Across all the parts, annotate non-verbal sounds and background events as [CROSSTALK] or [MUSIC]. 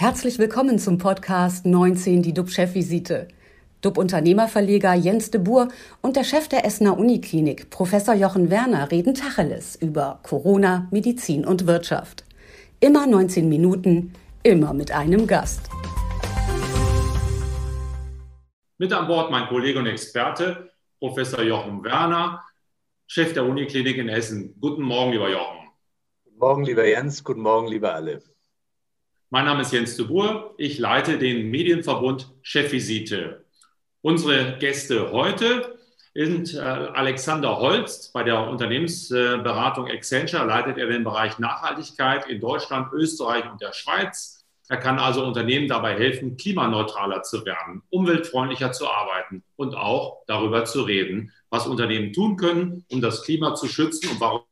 Herzlich willkommen zum Podcast 19, die DUB-Chefvisite. DUB-Unternehmerverleger Jens de Boer und der Chef der Essener Uniklinik, Professor Jochen Werner, reden Tacheles über Corona, Medizin und Wirtschaft. Immer 19 Minuten, immer mit einem Gast. Mit an Bord mein Kollege und Experte, Professor Jochen Werner, Chef der Uniklinik in Essen. Guten Morgen, lieber Jochen. Guten Morgen, lieber Jens. Guten Morgen, lieber alle. Mein Name ist Jens de Boer. Ich leite den Medienverbund Chefvisite. Unsere Gäste heute sind äh, Alexander Holst. Bei der Unternehmensberatung Accenture leitet er den Bereich Nachhaltigkeit in Deutschland, Österreich und der Schweiz. Er kann also Unternehmen dabei helfen, klimaneutraler zu werden, umweltfreundlicher zu arbeiten und auch darüber zu reden, was Unternehmen tun können, um das Klima zu schützen und warum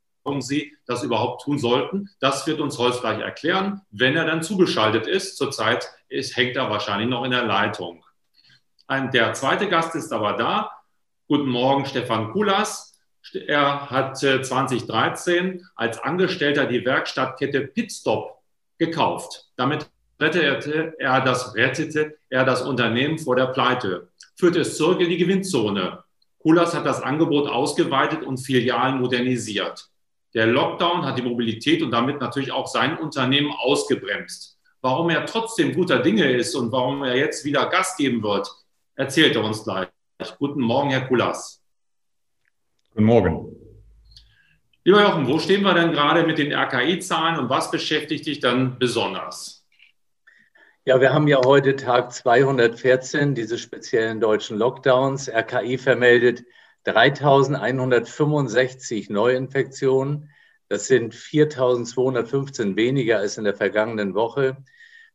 sie das überhaupt tun sollten. Das wird uns Holz gleich erklären, wenn er dann zugeschaltet ist. Zurzeit ist, hängt er wahrscheinlich noch in der Leitung. Ein, der zweite Gast ist aber da. Guten Morgen, Stefan Kulas. Er hat 2013 äh, als Angestellter die Werkstattkette Pitstop gekauft. Damit rettete er das, rettete er das Unternehmen vor der Pleite, führte es zurück in die Gewinnzone. Kulas hat das Angebot ausgeweitet und Filialen modernisiert. Der Lockdown hat die Mobilität und damit natürlich auch sein Unternehmen ausgebremst. Warum er trotzdem guter Dinge ist und warum er jetzt wieder Gas geben wird, erzählt er uns gleich. Guten Morgen, Herr Kulas. Guten Morgen. Lieber Jochen, wo stehen wir denn gerade mit den RKI-Zahlen und was beschäftigt dich dann besonders? Ja, wir haben ja heute Tag 214 diese speziellen deutschen Lockdowns. RKI vermeldet 3165 Neuinfektionen. Das sind 4215 weniger als in der vergangenen Woche.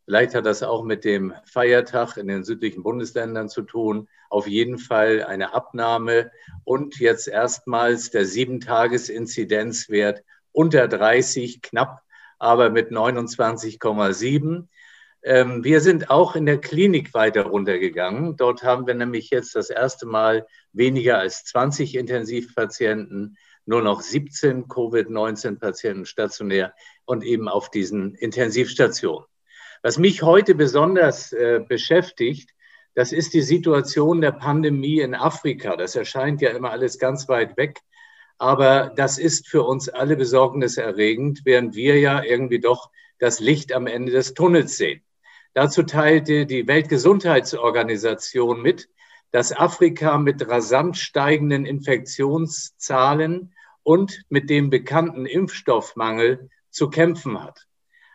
Vielleicht hat das auch mit dem Feiertag in den südlichen Bundesländern zu tun. Auf jeden Fall eine Abnahme und jetzt erstmals der Sieben-Tages-Inzidenzwert unter 30, knapp, aber mit 29,7. Ähm, wir sind auch in der Klinik weiter runtergegangen. Dort haben wir nämlich jetzt das erste Mal weniger als 20 Intensivpatienten, nur noch 17 Covid-19-Patienten stationär und eben auf diesen Intensivstationen. Was mich heute besonders äh, beschäftigt, das ist die Situation der Pandemie in Afrika. Das erscheint ja immer alles ganz weit weg. Aber das ist für uns alle besorgniserregend, während wir ja irgendwie doch das Licht am Ende des Tunnels sehen. Dazu teilte die Weltgesundheitsorganisation mit, dass Afrika mit rasant steigenden Infektionszahlen und mit dem bekannten Impfstoffmangel zu kämpfen hat.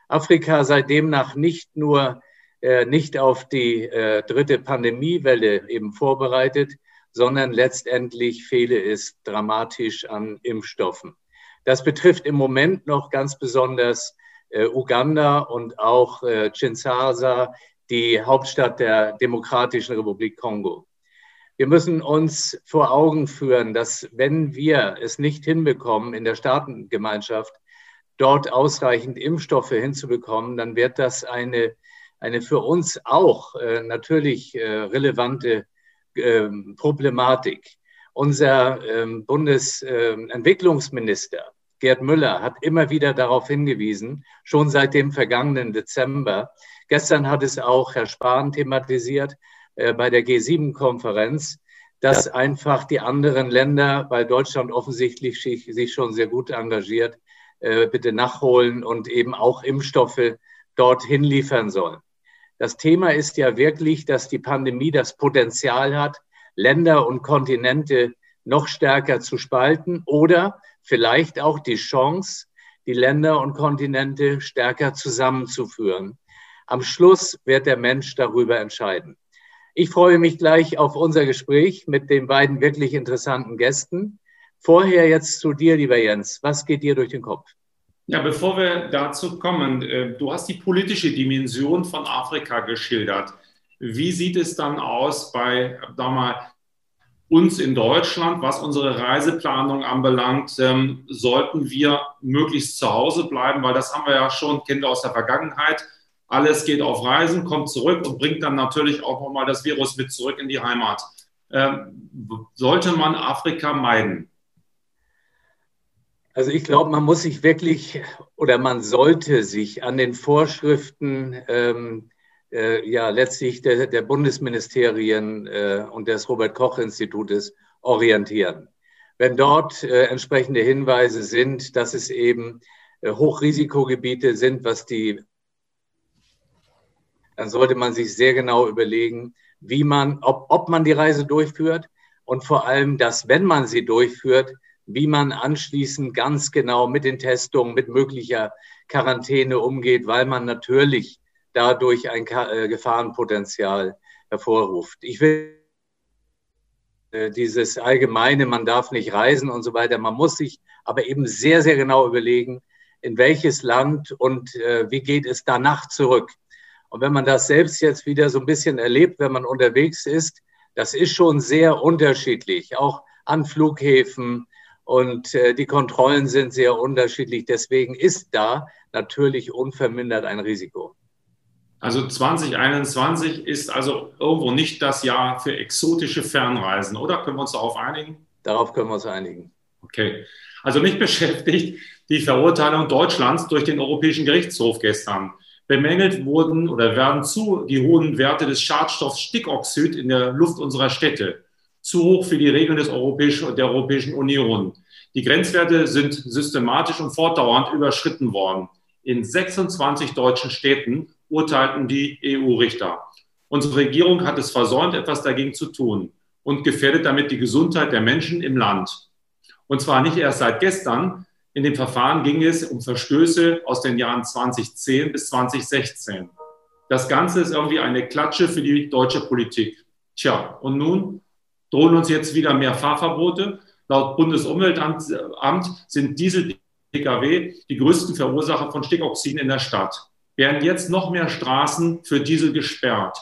Afrika sei demnach nicht nur äh, nicht auf die äh, dritte Pandemiewelle eben vorbereitet, sondern letztendlich fehle es dramatisch an Impfstoffen. Das betrifft im Moment noch ganz besonders Uganda und auch äh, Kinshasa, die Hauptstadt der Demokratischen Republik Kongo. Wir müssen uns vor Augen führen, dass wenn wir es nicht hinbekommen, in der Staatengemeinschaft dort ausreichend Impfstoffe hinzubekommen, dann wird das eine, eine für uns auch äh, natürlich äh, relevante äh, Problematik. Unser ähm, Bundesentwicklungsminister Gerd Müller hat immer wieder darauf hingewiesen, schon seit dem vergangenen Dezember. Gestern hat es auch Herr Spahn thematisiert äh, bei der G7-Konferenz, dass einfach die anderen Länder, weil Deutschland offensichtlich sich, schon sehr gut engagiert, äh, bitte nachholen und eben auch Impfstoffe dorthin liefern sollen. Das Thema ist ja wirklich, dass die Pandemie das Potenzial hat, Länder und Kontinente noch stärker zu spalten oder vielleicht auch die Chance, die Länder und Kontinente stärker zusammenzuführen. Am Schluss wird der Mensch darüber entscheiden. Ich freue mich gleich auf unser Gespräch mit den beiden wirklich interessanten Gästen. Vorher jetzt zu dir, lieber Jens. Was geht dir durch den Kopf? Ja, bevor wir dazu kommen, äh, du hast die politische Dimension von Afrika geschildert. Wie sieht es dann aus bei, sag mal, uns in Deutschland, was unsere Reiseplanung anbelangt, ähm, sollten wir möglichst zu Hause bleiben, weil das haben wir ja schon, Kinder aus der Vergangenheit. Alles geht auf Reisen, kommt zurück und bringt dann natürlich auch nochmal das Virus mit zurück in die Heimat. Ähm, sollte man Afrika meiden? Also ich glaube, man muss sich wirklich oder man sollte sich an den Vorschriften ähm, äh, ja letztlich der, der Bundesministerien äh, und des Robert Koch Institutes orientieren. Wenn dort äh, entsprechende Hinweise sind, dass es eben äh, Hochrisikogebiete sind, was die, dann sollte man sich sehr genau überlegen, wie man, ob, ob man die Reise durchführt und vor allem, dass wenn man sie durchführt, wie man anschließend ganz genau mit den Testungen, mit möglicher Quarantäne umgeht, weil man natürlich dadurch ein äh, Gefahrenpotenzial hervorruft. Ich will äh, dieses allgemeine, man darf nicht reisen und so weiter, man muss sich aber eben sehr, sehr genau überlegen, in welches Land und äh, wie geht es danach zurück. Und wenn man das selbst jetzt wieder so ein bisschen erlebt, wenn man unterwegs ist, das ist schon sehr unterschiedlich, auch an Flughäfen, und die Kontrollen sind sehr unterschiedlich. Deswegen ist da natürlich unvermindert ein Risiko. Also 2021 ist also irgendwo nicht das Jahr für exotische Fernreisen, oder? Können wir uns darauf einigen? Darauf können wir uns einigen. Okay. Also mich [LAUGHS] beschäftigt die Verurteilung Deutschlands durch den Europäischen Gerichtshof gestern. Bemängelt wurden oder werden zu die hohen Werte des Schadstoffs Stickoxid in der Luft unserer Städte zu hoch für die Regeln des Europäischen, der Europäischen Union. Die Grenzwerte sind systematisch und fortdauernd überschritten worden. In 26 deutschen Städten urteilten die EU-Richter. Unsere Regierung hat es versäumt, etwas dagegen zu tun und gefährdet damit die Gesundheit der Menschen im Land. Und zwar nicht erst seit gestern. In dem Verfahren ging es um Verstöße aus den Jahren 2010 bis 2016. Das Ganze ist irgendwie eine Klatsche für die deutsche Politik. Tja, und nun drohen uns jetzt wieder mehr Fahrverbote. Laut Bundesumweltamt sind Diesel-Pkw die größten Verursacher von Stickoxiden in der Stadt. Werden jetzt noch mehr Straßen für Diesel gesperrt.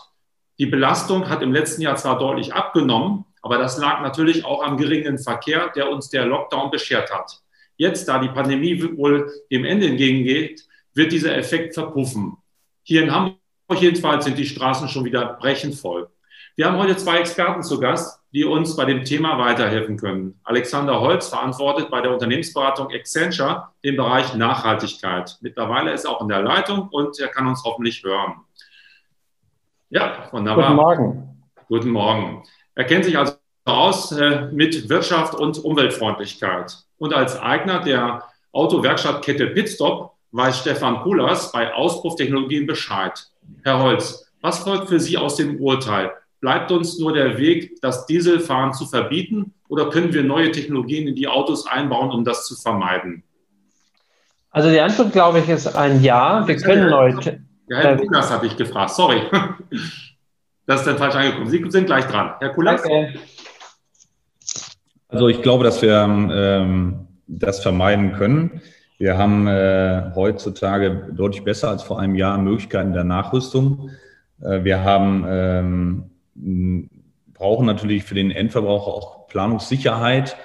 Die Belastung hat im letzten Jahr zwar deutlich abgenommen, aber das lag natürlich auch am geringen Verkehr, der uns der Lockdown beschert hat. Jetzt, da die Pandemie wohl dem Ende entgegengeht, wird dieser Effekt verpuffen. Hier in Hamburg jedenfalls sind die Straßen schon wieder brechend voll. Wir haben heute zwei Experten zu Gast, die uns bei dem Thema weiterhelfen können. Alexander Holz verantwortet bei der Unternehmensberatung Accenture den Bereich Nachhaltigkeit. Mittlerweile ist er auch in der Leitung und er kann uns hoffentlich hören. Ja, wunderbar. Guten Morgen. Guten Morgen. Er kennt sich also aus äh, mit Wirtschaft und Umweltfreundlichkeit. Und als Eigner der Autowerkstattkette Pitstop weiß Stefan Kulas bei Auspufftechnologien Bescheid. Herr Holz, was folgt für Sie aus dem Urteil? Bleibt uns nur der Weg, das Dieselfahren zu verbieten oder können wir neue Technologien in die Autos einbauen, um das zu vermeiden? Also die Antwort, glaube ich, ist ein Ja. Wir können neue. Ja, Herr Kulas hatte ich gefragt, sorry. [LAUGHS] Das ist dann falsch angekommen. Sie sind gleich dran. Herr Kulas? Okay. Also ich glaube, dass wir ähm, das vermeiden können. Wir haben äh, heutzutage deutlich besser als vor einem Jahr Möglichkeiten der Nachrüstung. Äh, wir haben ähm, brauchen natürlich für den Endverbraucher auch Planungssicherheit.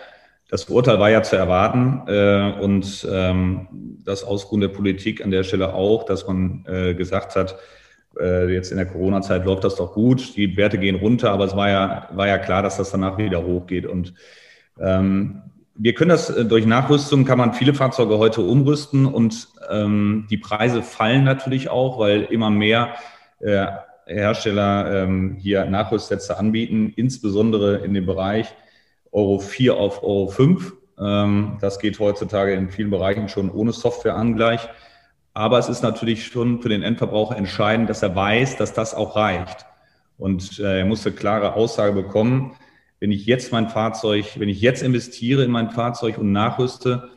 Das Urteil war ja zu erwarten äh, und ähm, das Ausruhen der Politik an der Stelle auch, dass man äh, gesagt hat, äh, jetzt in der Corona-Zeit läuft das doch gut, die Werte gehen runter, aber es war ja, war ja klar, dass das danach wieder hochgeht. Und ähm, wir können das äh, durch Nachrüstung, kann man viele Fahrzeuge heute umrüsten und ähm, die Preise fallen natürlich auch, weil immer mehr äh, Hersteller ähm, hier Nachrüstsätze anbieten, insbesondere in dem Bereich Euro 4 auf Euro 5. Ähm, das geht heutzutage in vielen Bereichen schon ohne Softwareangleich. Aber es ist natürlich schon für den Endverbraucher entscheidend, dass er weiß, dass das auch reicht. Und äh, er muss eine klare Aussage bekommen, wenn ich jetzt mein Fahrzeug, wenn ich jetzt investiere in mein Fahrzeug und nachrüste,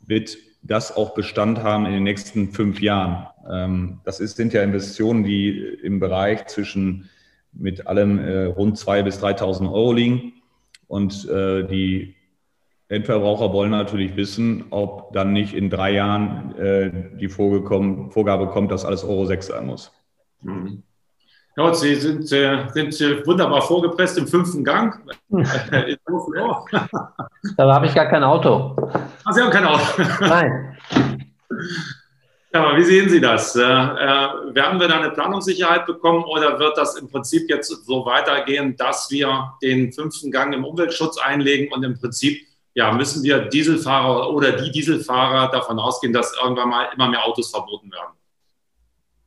wird das auch Bestand haben in den nächsten fünf Jahren. Ähm, das ist, sind ja Investitionen, die im Bereich zwischen mit allem äh, rund 2.000 bis 3.000 Euro liegen. Und äh, die Endverbraucher wollen natürlich wissen, ob dann nicht in drei Jahren äh, die Vorgabe kommt, dass alles Euro 6 sein muss. Mhm. Ja, Sie sind, äh, sind äh, wunderbar vorgepresst im fünften Gang. [LAUGHS] da habe ich gar kein Auto. Ach, Sie haben kein Auto? Nein. Ja, aber wie sehen Sie das? Äh, äh, werden wir da eine Planungssicherheit bekommen oder wird das im Prinzip jetzt so weitergehen, dass wir den fünften Gang im Umweltschutz einlegen und im Prinzip ja, müssen wir Dieselfahrer oder die Dieselfahrer davon ausgehen, dass irgendwann mal immer mehr Autos verboten werden?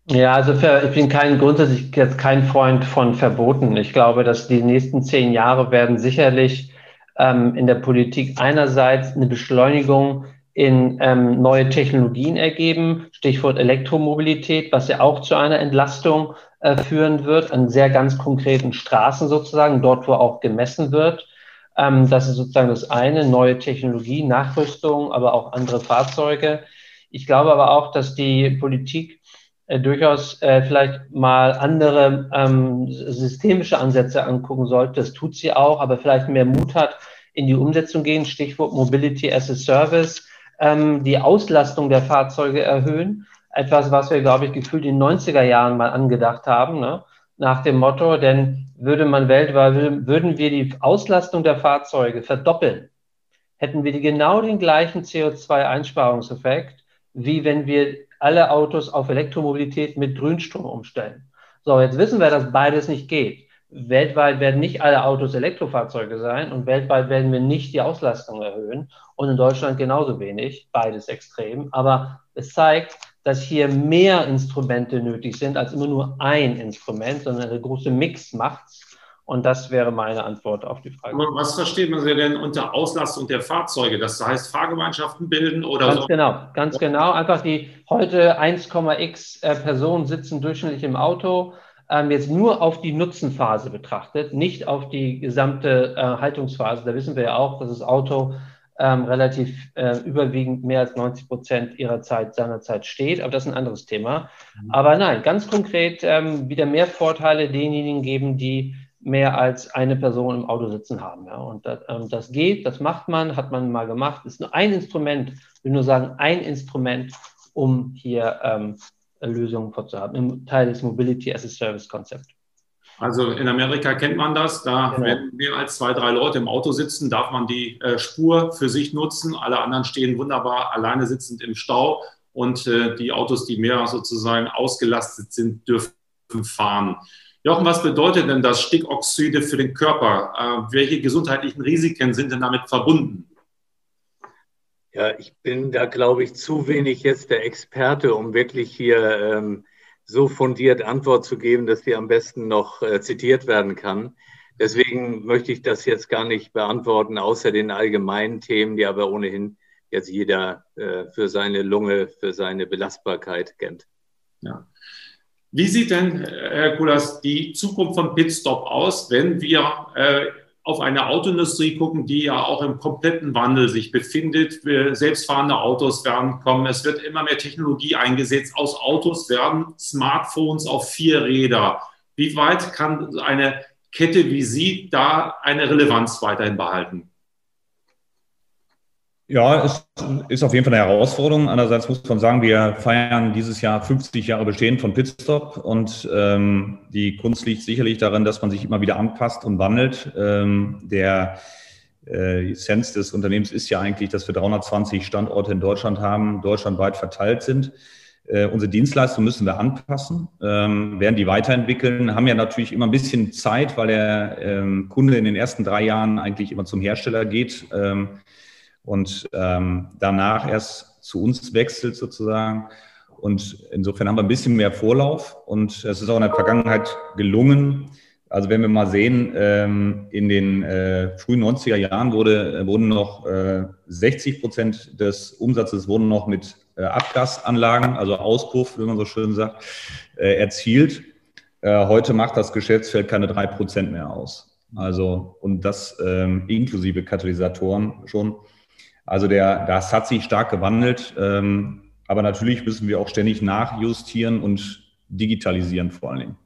Ja, also für, ich bin kein grundsätzlich jetzt kein Freund von Verboten. Ich glaube, dass die nächsten zehn Jahre werden sicherlich ähm, in der Politik einerseits eine Beschleunigung in ähm, neue Technologien ergeben, Stichwort Elektromobilität, was ja auch zu einer Entlastung äh, führen wird, an sehr ganz konkreten Straßen sozusagen, dort wo auch gemessen wird. Ähm, das ist sozusagen das eine, neue Technologie, Nachrüstung, aber auch andere Fahrzeuge. Ich glaube aber auch, dass die Politik äh, durchaus äh, vielleicht mal andere ähm, systemische Ansätze angucken sollte. Das tut sie auch, aber vielleicht mehr Mut hat, in die Umsetzung gehen. Stichwort Mobility as a Service, ähm, die Auslastung der Fahrzeuge erhöhen. Etwas, was wir, glaube ich, gefühlt in den 90er Jahren mal angedacht haben, ne? nach dem Motto, denn würde man weltweit, würden wir die Auslastung der Fahrzeuge verdoppeln, hätten wir die genau den gleichen CO2-Einsparungseffekt, wie wenn wir alle Autos auf Elektromobilität mit Grünstrom umstellen. So, jetzt wissen wir, dass beides nicht geht. Weltweit werden nicht alle Autos Elektrofahrzeuge sein und weltweit werden wir nicht die Auslastung erhöhen und in Deutschland genauso wenig, beides extrem. Aber es zeigt, dass hier mehr Instrumente nötig sind als immer nur ein Instrument, sondern eine große Mix macht's. Und das wäre meine Antwort auf die Frage. Was versteht man denn unter Auslastung der Fahrzeuge? Das heißt, Fahrgemeinschaften bilden oder ganz so? genau, ganz genau. Einfach die heute 1,x äh, Personen sitzen durchschnittlich im Auto. Ähm, jetzt nur auf die Nutzenphase betrachtet, nicht auf die gesamte äh, Haltungsphase. Da wissen wir ja auch, dass das Auto ähm, relativ äh, überwiegend mehr als 90 Prozent ihrer Zeit, seiner Zeit steht. Aber das ist ein anderes Thema. Mhm. Aber nein, ganz konkret ähm, wieder mehr Vorteile denjenigen geben, die mehr als eine Person im Auto sitzen haben. Ja. Und das, ähm, das geht, das macht man, hat man mal gemacht. Ist nur ein Instrument, ich will nur sagen, ein Instrument, um hier ähm, Lösungen vorzuhaben, im Teil des Mobility as a Service Konzept. Also in Amerika kennt man das, da genau. wenn mehr als zwei, drei Leute im Auto sitzen, darf man die äh, Spur für sich nutzen. Alle anderen stehen wunderbar alleine sitzend im Stau und äh, die Autos, die mehr sozusagen ausgelastet sind, dürfen fahren. Jochen, was bedeutet denn das Stickoxide für den Körper? Äh, welche gesundheitlichen Risiken sind denn damit verbunden? Ja, ich bin da, glaube ich, zu wenig jetzt der Experte, um wirklich hier ähm, so fundiert Antwort zu geben, dass die am besten noch äh, zitiert werden kann. Deswegen möchte ich das jetzt gar nicht beantworten, außer den allgemeinen Themen, die aber ohnehin jetzt jeder äh, für seine Lunge, für seine Belastbarkeit kennt. Ja. Wie sieht denn, Herr Kulas, die Zukunft von Pitstop aus, wenn wir äh, auf eine Autoindustrie gucken, die ja auch im kompletten Wandel sich befindet. Selbstfahrende Autos werden kommen. Es wird immer mehr Technologie eingesetzt. Aus Autos werden Smartphones auf vier Räder. Wie weit kann eine Kette wie Sie da eine Relevanz weiterhin behalten? Ja, es ist auf jeden Fall eine Herausforderung. Andererseits muss man sagen, wir feiern dieses Jahr 50 Jahre Bestehen von Pitstop und ähm, die Kunst liegt sicherlich darin, dass man sich immer wieder anpasst und wandelt. Ähm, der äh, Essenz des Unternehmens ist ja eigentlich, dass wir 320 Standorte in Deutschland haben, deutschlandweit verteilt sind. Äh, unsere Dienstleistungen müssen wir anpassen, ähm, werden die weiterentwickeln, haben ja natürlich immer ein bisschen Zeit, weil der ähm, Kunde in den ersten drei Jahren eigentlich immer zum Hersteller geht. Ähm, und ähm, danach erst zu uns wechselt sozusagen. Und insofern haben wir ein bisschen mehr Vorlauf und es ist auch in der Vergangenheit gelungen. Also wenn wir mal sehen, ähm, in den äh, frühen 90er Jahren wurde, wurden noch äh, 60 Prozent des Umsatzes wurden noch mit äh, Abgasanlagen, also Auspuff, wie man so schön sagt, äh, erzielt. Äh, heute macht das Geschäftsfeld keine drei Prozent mehr aus. Also, und das ähm, inklusive Katalysatoren schon. Also der, das hat sich stark gewandelt. Ähm, aber natürlich müssen wir auch ständig nachjustieren und digitalisieren vor allen Dingen.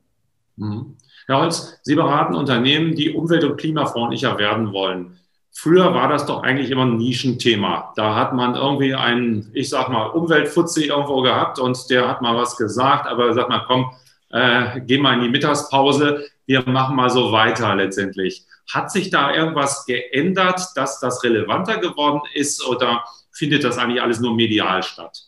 Mhm. Herr Holz, Sie beraten Unternehmen, die umwelt- und klimafreundlicher werden wollen. Früher war das doch eigentlich immer ein Nischenthema. Da hat man irgendwie einen, ich sag mal, Umweltfutzi irgendwo gehabt und der hat mal was gesagt, aber sagt mal, komm, äh, geh mal in die Mittagspause, wir machen mal so weiter letztendlich. Hat sich da irgendwas geändert, dass das relevanter geworden ist oder findet das eigentlich alles nur medial statt?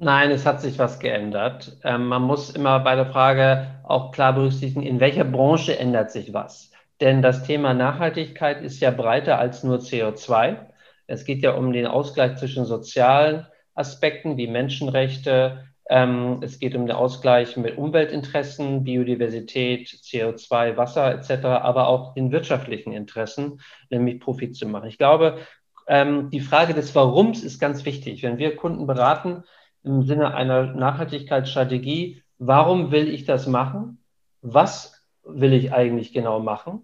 Nein, es hat sich was geändert. Ähm, man muss immer bei der Frage auch klar berücksichtigen, in welcher Branche ändert sich was. Denn das Thema Nachhaltigkeit ist ja breiter als nur CO2. Es geht ja um den Ausgleich zwischen sozialen Aspekten wie Menschenrechte. Ähm, es geht um den Ausgleich mit Umweltinteressen, Biodiversität, CO2, Wasser etc., aber auch den wirtschaftlichen Interessen, nämlich Profit zu machen. Ich glaube, ähm, die Frage des Warums ist ganz wichtig. Wenn wir Kunden beraten im Sinne einer Nachhaltigkeitsstrategie, warum will ich das machen? Was will ich eigentlich genau machen?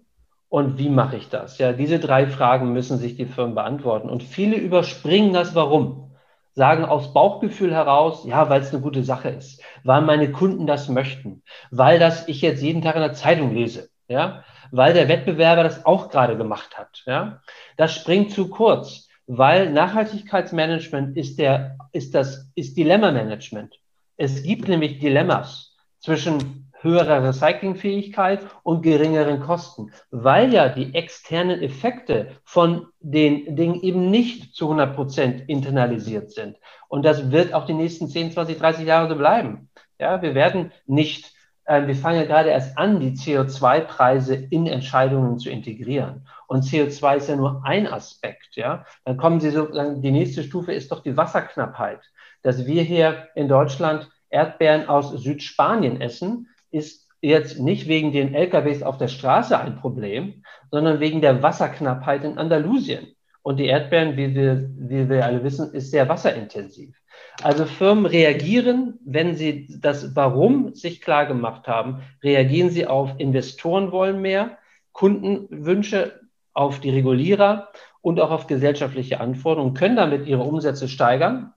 Und wie mache ich das? Ja, diese drei Fragen müssen sich die Firmen beantworten. Und viele überspringen das Warum. Sagen aus Bauchgefühl heraus, ja, weil es eine gute Sache ist, weil meine Kunden das möchten, weil das ich jetzt jeden Tag in der Zeitung lese, ja, weil der Wettbewerber das auch gerade gemacht hat, ja. Das springt zu kurz, weil Nachhaltigkeitsmanagement ist der, ist das, ist Dilemma-Management. Es gibt nämlich Dilemmas zwischen höherer Recyclingfähigkeit und geringeren Kosten, weil ja die externen Effekte von den Dingen eben nicht zu 100 Prozent internalisiert sind. Und das wird auch die nächsten 10, 20, 30 Jahre so bleiben. Ja, wir werden nicht, äh, wir fangen ja gerade erst an, die CO2-Preise in Entscheidungen zu integrieren. Und CO2 ist ja nur ein Aspekt. Ja, dann kommen Sie sozusagen, die nächste Stufe ist doch die Wasserknappheit, dass wir hier in Deutschland Erdbeeren aus Südspanien essen, ist jetzt nicht wegen den LKWs auf der Straße ein Problem, sondern wegen der Wasserknappheit in Andalusien. Und die Erdbeeren, wie wir, wie wir alle wissen, ist sehr wasserintensiv. Also Firmen reagieren, wenn sie das Warum sich klar gemacht haben, reagieren sie auf Investoren wollen mehr, Kundenwünsche, auf die Regulierer und auch auf gesellschaftliche Anforderungen, können damit ihre Umsätze steigern,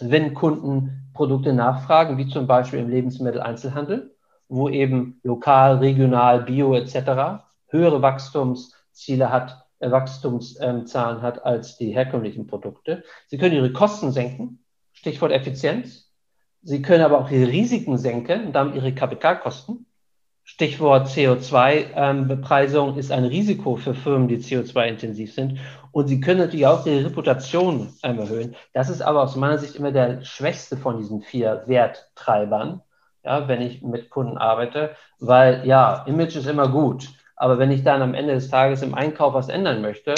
wenn Kunden Produkte nachfragen, wie zum Beispiel im Lebensmitteleinzelhandel wo eben lokal, regional, bio etc. höhere Wachstumsziele hat, äh, Wachstumszahlen hat als die herkömmlichen Produkte. Sie können ihre Kosten senken, Stichwort Effizienz. Sie können aber auch ihre Risiken senken und damit ihre Kapitalkosten. Stichwort CO2-Bepreisung ähm, ist ein Risiko für Firmen, die CO2-intensiv sind. Und sie können natürlich auch ihre Reputation ähm, erhöhen. Das ist aber aus meiner Sicht immer der schwächste von diesen vier Werttreibern ja, wenn ich mit Kunden arbeite, weil ja, Image ist immer gut. Aber wenn ich dann am Ende des Tages im Einkauf was ändern möchte,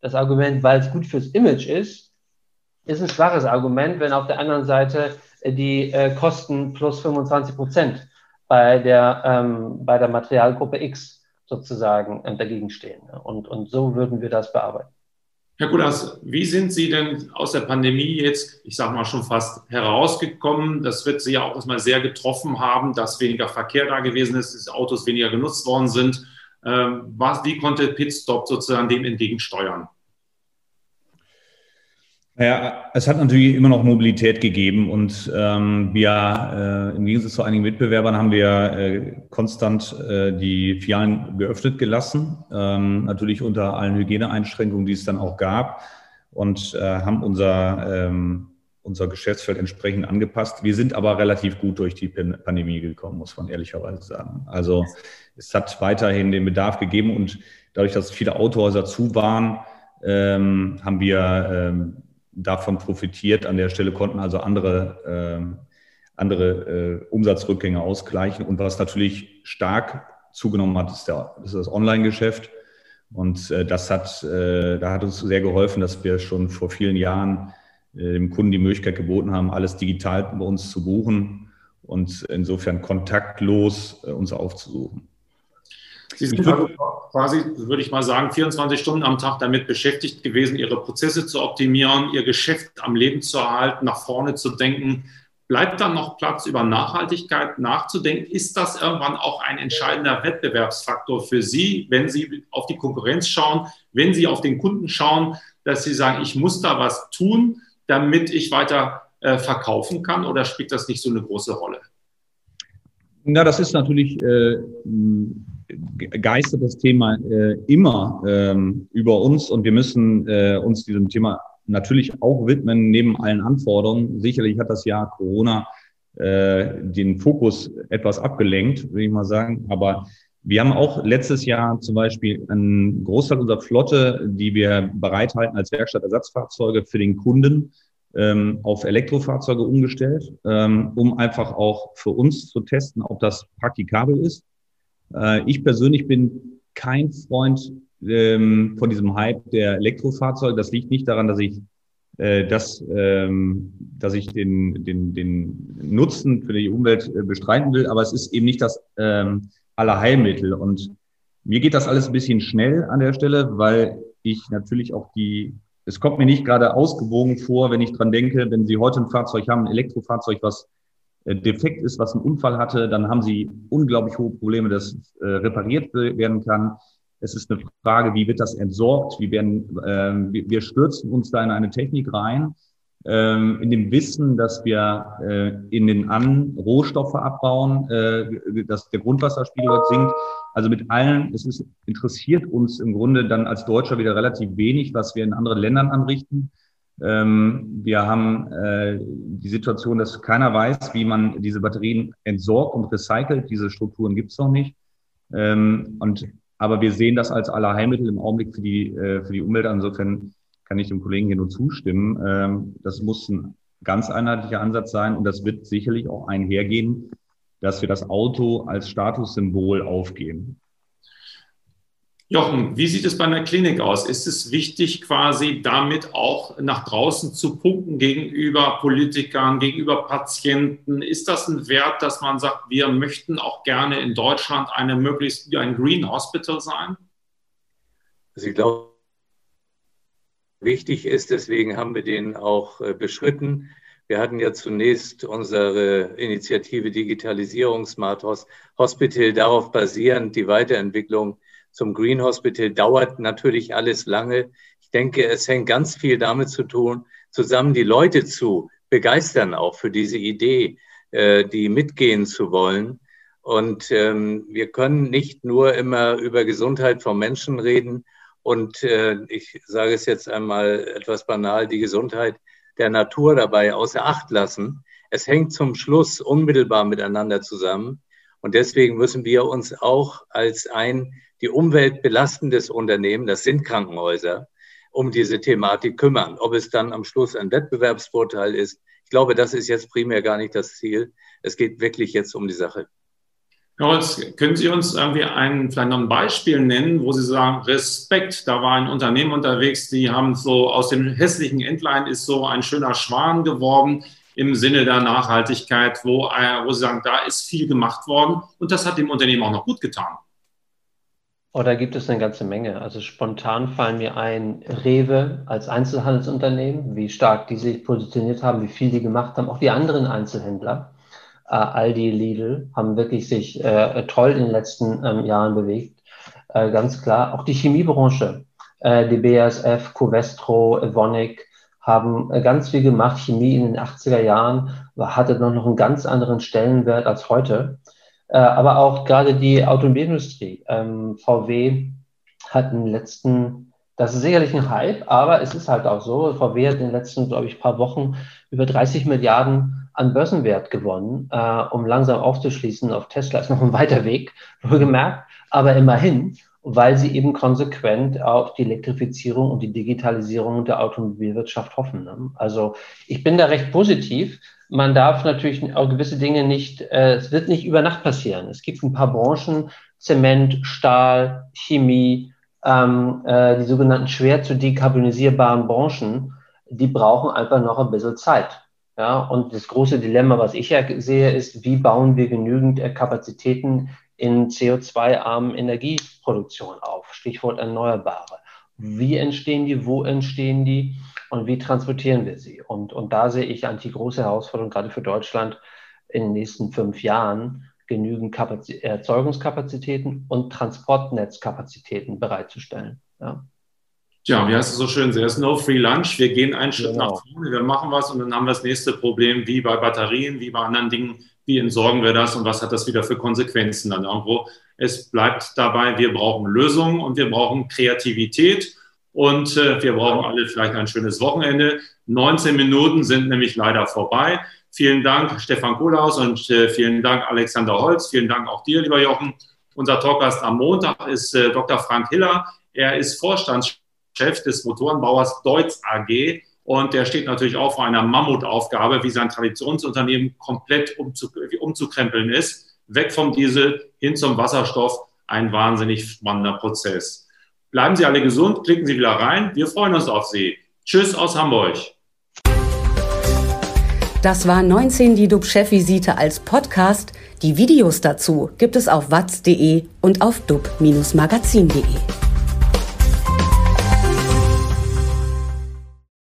das Argument, weil es gut fürs Image ist, ist ein schwaches Argument, wenn auf der anderen Seite die äh, Kosten plus 25 Prozent bei der, ähm, bei der Materialgruppe X sozusagen äh, dagegen stehen. Und, und so würden wir das bearbeiten. Herr Kulas, wie sind Sie denn aus der Pandemie jetzt, ich sage mal schon fast herausgekommen? Das wird Sie ja auch erstmal sehr getroffen haben, dass weniger Verkehr da gewesen ist, dass Autos weniger genutzt worden sind. Ähm, was, wie konnte Pitstop sozusagen dem entgegensteuern? Naja, es hat natürlich immer noch Mobilität gegeben und ähm, wir, äh, im Gegensatz zu einigen Mitbewerbern, haben wir äh, konstant äh, die Filialen geöffnet gelassen, ähm, natürlich unter allen Hygieneeinschränkungen, die es dann auch gab und äh, haben unser, ähm, unser Geschäftsfeld entsprechend angepasst. Wir sind aber relativ gut durch die Pandemie gekommen, muss man ehrlicherweise sagen. Also es hat weiterhin den Bedarf gegeben und dadurch, dass viele Autohäuser zu waren, ähm, haben wir ähm, davon profitiert. An der Stelle konnten also andere, äh, andere äh, Umsatzrückgänge ausgleichen. Und was natürlich stark zugenommen hat, ist, der, ist das Online-Geschäft. Und äh, das hat, äh, da hat uns sehr geholfen, dass wir schon vor vielen Jahren äh, dem Kunden die Möglichkeit geboten haben, alles digital bei uns zu buchen und insofern kontaktlos äh, uns aufzusuchen. Sie sind also quasi, würde ich mal sagen, 24 Stunden am Tag damit beschäftigt gewesen, Ihre Prozesse zu optimieren, Ihr Geschäft am Leben zu erhalten, nach vorne zu denken. Bleibt dann noch Platz, über Nachhaltigkeit nachzudenken? Ist das irgendwann auch ein entscheidender Wettbewerbsfaktor für Sie, wenn Sie auf die Konkurrenz schauen, wenn Sie auf den Kunden schauen, dass Sie sagen, ich muss da was tun, damit ich weiter äh, verkaufen kann? Oder spielt das nicht so eine große Rolle? Na, das ist natürlich äh, geistert das Thema äh, immer ähm, über uns und wir müssen äh, uns diesem Thema natürlich auch widmen, neben allen Anforderungen. Sicherlich hat das Jahr Corona äh, den Fokus etwas abgelenkt, würde ich mal sagen. Aber wir haben auch letztes Jahr zum Beispiel einen Großteil unserer Flotte, die wir bereithalten als Werkstattersatzfahrzeuge für den Kunden, ähm, auf Elektrofahrzeuge umgestellt, ähm, um einfach auch für uns zu testen, ob das praktikabel ist. Äh, ich persönlich bin kein Freund ähm, von diesem Hype der Elektrofahrzeuge. Das liegt nicht daran, dass ich äh, dass, ähm, dass ich den, den, den Nutzen für die Umwelt äh, bestreiten will, aber es ist eben nicht das ähm, Allerheilmittel. Und mir geht das alles ein bisschen schnell an der Stelle, weil ich natürlich auch die, es kommt mir nicht gerade ausgewogen vor, wenn ich dran denke, wenn Sie heute ein Fahrzeug haben, ein Elektrofahrzeug, was defekt ist, was einen Unfall hatte, dann haben Sie unglaublich hohe Probleme, dass äh, repariert werden kann. Es ist eine Frage, wie wird das entsorgt? Wie werden, äh, wir stürzen uns da in eine Technik rein, ähm, in dem Wissen, dass wir äh, in den An Rohstoffe abbauen, äh, dass der Grundwasserspiegel dort sinkt. Also mit allen, es ist, interessiert uns im Grunde dann als Deutscher wieder relativ wenig, was wir in anderen Ländern anrichten. Ähm, wir haben äh, die Situation, dass keiner weiß, wie man diese Batterien entsorgt und recycelt. Diese Strukturen gibt es noch nicht. Ähm, und aber wir sehen das als Allerheilmittel im Augenblick für die, äh, für die Umwelt. Insofern kann ich dem Kollegen hier nur zustimmen. Ähm, das muss ein ganz einheitlicher Ansatz sein und das wird sicherlich auch einhergehen, dass wir das Auto als Statussymbol aufgeben. Jochen, wie sieht es bei einer Klinik aus? Ist es wichtig, quasi damit auch nach draußen zu punkten gegenüber Politikern, gegenüber Patienten? Ist das ein Wert, dass man sagt, wir möchten auch gerne in Deutschland eine möglichst ein Green Hospital sein? Also ich glaube, wichtig ist, deswegen haben wir den auch äh, beschritten. Wir hatten ja zunächst unsere Initiative Digitalisierung Smart Hospital darauf basierend die Weiterentwicklung zum Green Hospital dauert natürlich alles lange. Ich denke, es hängt ganz viel damit zu tun, zusammen die Leute zu begeistern, auch für diese Idee, äh, die mitgehen zu wollen. Und ähm, wir können nicht nur immer über Gesundheit von Menschen reden und äh, ich sage es jetzt einmal etwas banal, die Gesundheit der Natur dabei außer Acht lassen. Es hängt zum Schluss unmittelbar miteinander zusammen. Und deswegen müssen wir uns auch als ein die Umwelt belastendes Unternehmen, das sind Krankenhäuser, um diese Thematik kümmern. Ob es dann am Schluss ein Wettbewerbsvorteil ist, ich glaube, das ist jetzt primär gar nicht das Ziel. Es geht wirklich jetzt um die Sache. Herr Holz, können Sie uns irgendwie ein, vielleicht noch ein Beispiel nennen, wo Sie sagen, Respekt, da war ein Unternehmen unterwegs, die haben so aus dem hässlichen Entlein ist so ein schöner Schwan geworden im Sinne der Nachhaltigkeit, wo, äh, wo Sie sagen, da ist viel gemacht worden und das hat dem Unternehmen auch noch gut getan. Oder oh, gibt es eine ganze Menge? Also spontan fallen mir ein Rewe als Einzelhandelsunternehmen, wie stark die sich positioniert haben, wie viel die gemacht haben. Auch die anderen Einzelhändler, äh, Aldi, Lidl, haben wirklich sich äh, toll in den letzten ähm, Jahren bewegt. Äh, ganz klar. Auch die Chemiebranche, äh, die BASF, Covestro, Evonik haben äh, ganz viel gemacht. Chemie in den 80er Jahren hatte noch einen ganz anderen Stellenwert als heute. Äh, aber auch gerade die Automobilindustrie. Ähm, VW hat in den letzten, das ist sicherlich ein Hype, aber es ist halt auch so, VW hat in den letzten, glaube ich, paar Wochen über 30 Milliarden an Börsenwert gewonnen, äh, um langsam aufzuschließen auf Tesla. Ist noch ein weiter Weg, wohlgemerkt, aber immerhin, weil sie eben konsequent auf die Elektrifizierung und die Digitalisierung der Automobilwirtschaft hoffen. Ne? Also ich bin da recht positiv man darf natürlich auch gewisse Dinge nicht, äh, es wird nicht über Nacht passieren. Es gibt ein paar Branchen, Zement, Stahl, Chemie, ähm, äh, die sogenannten schwer zu dekarbonisierbaren Branchen, die brauchen einfach noch ein bisschen Zeit. Ja, und das große Dilemma, was ich ja sehe, ist, wie bauen wir genügend äh, Kapazitäten in CO2-armen Energieproduktion auf? Stichwort Erneuerbare. Wie entstehen die? Wo entstehen die? und wie transportieren wir sie? Und, und da sehe ich eigentlich die große Herausforderung, gerade für Deutschland in den nächsten fünf Jahren, genügend Kapazit Erzeugungskapazitäten und Transportnetzkapazitäten bereitzustellen. Ja. Tja, wie heißt es so schön? There is no free lunch. Wir gehen einen Schritt genau. nach vorne, wir machen was und dann haben wir das nächste Problem, wie bei Batterien, wie bei anderen Dingen. Wie entsorgen wir das und was hat das wieder für Konsequenzen dann irgendwo? Es bleibt dabei, wir brauchen Lösungen und wir brauchen Kreativität und äh, wir brauchen alle vielleicht ein schönes Wochenende. 19 Minuten sind nämlich leider vorbei. Vielen Dank, Stefan Kohlaus und äh, vielen Dank, Alexander Holz. Vielen Dank auch dir, lieber Jochen. Unser Talkgast am Montag ist äh, Dr. Frank Hiller. Er ist Vorstandschef des Motorenbauers Deutz AG und der steht natürlich auch vor einer Mammutaufgabe, wie sein Traditionsunternehmen komplett umzu umzukrempeln ist. Weg vom Diesel hin zum Wasserstoff. Ein wahnsinnig spannender Prozess. Bleiben Sie alle gesund, klicken Sie wieder rein. Wir freuen uns auf Sie. Tschüss aus Hamburg. Das war 19 die DUB-Chefvisite als Podcast. Die Videos dazu gibt es auf watz.de und auf dub-magazin.de.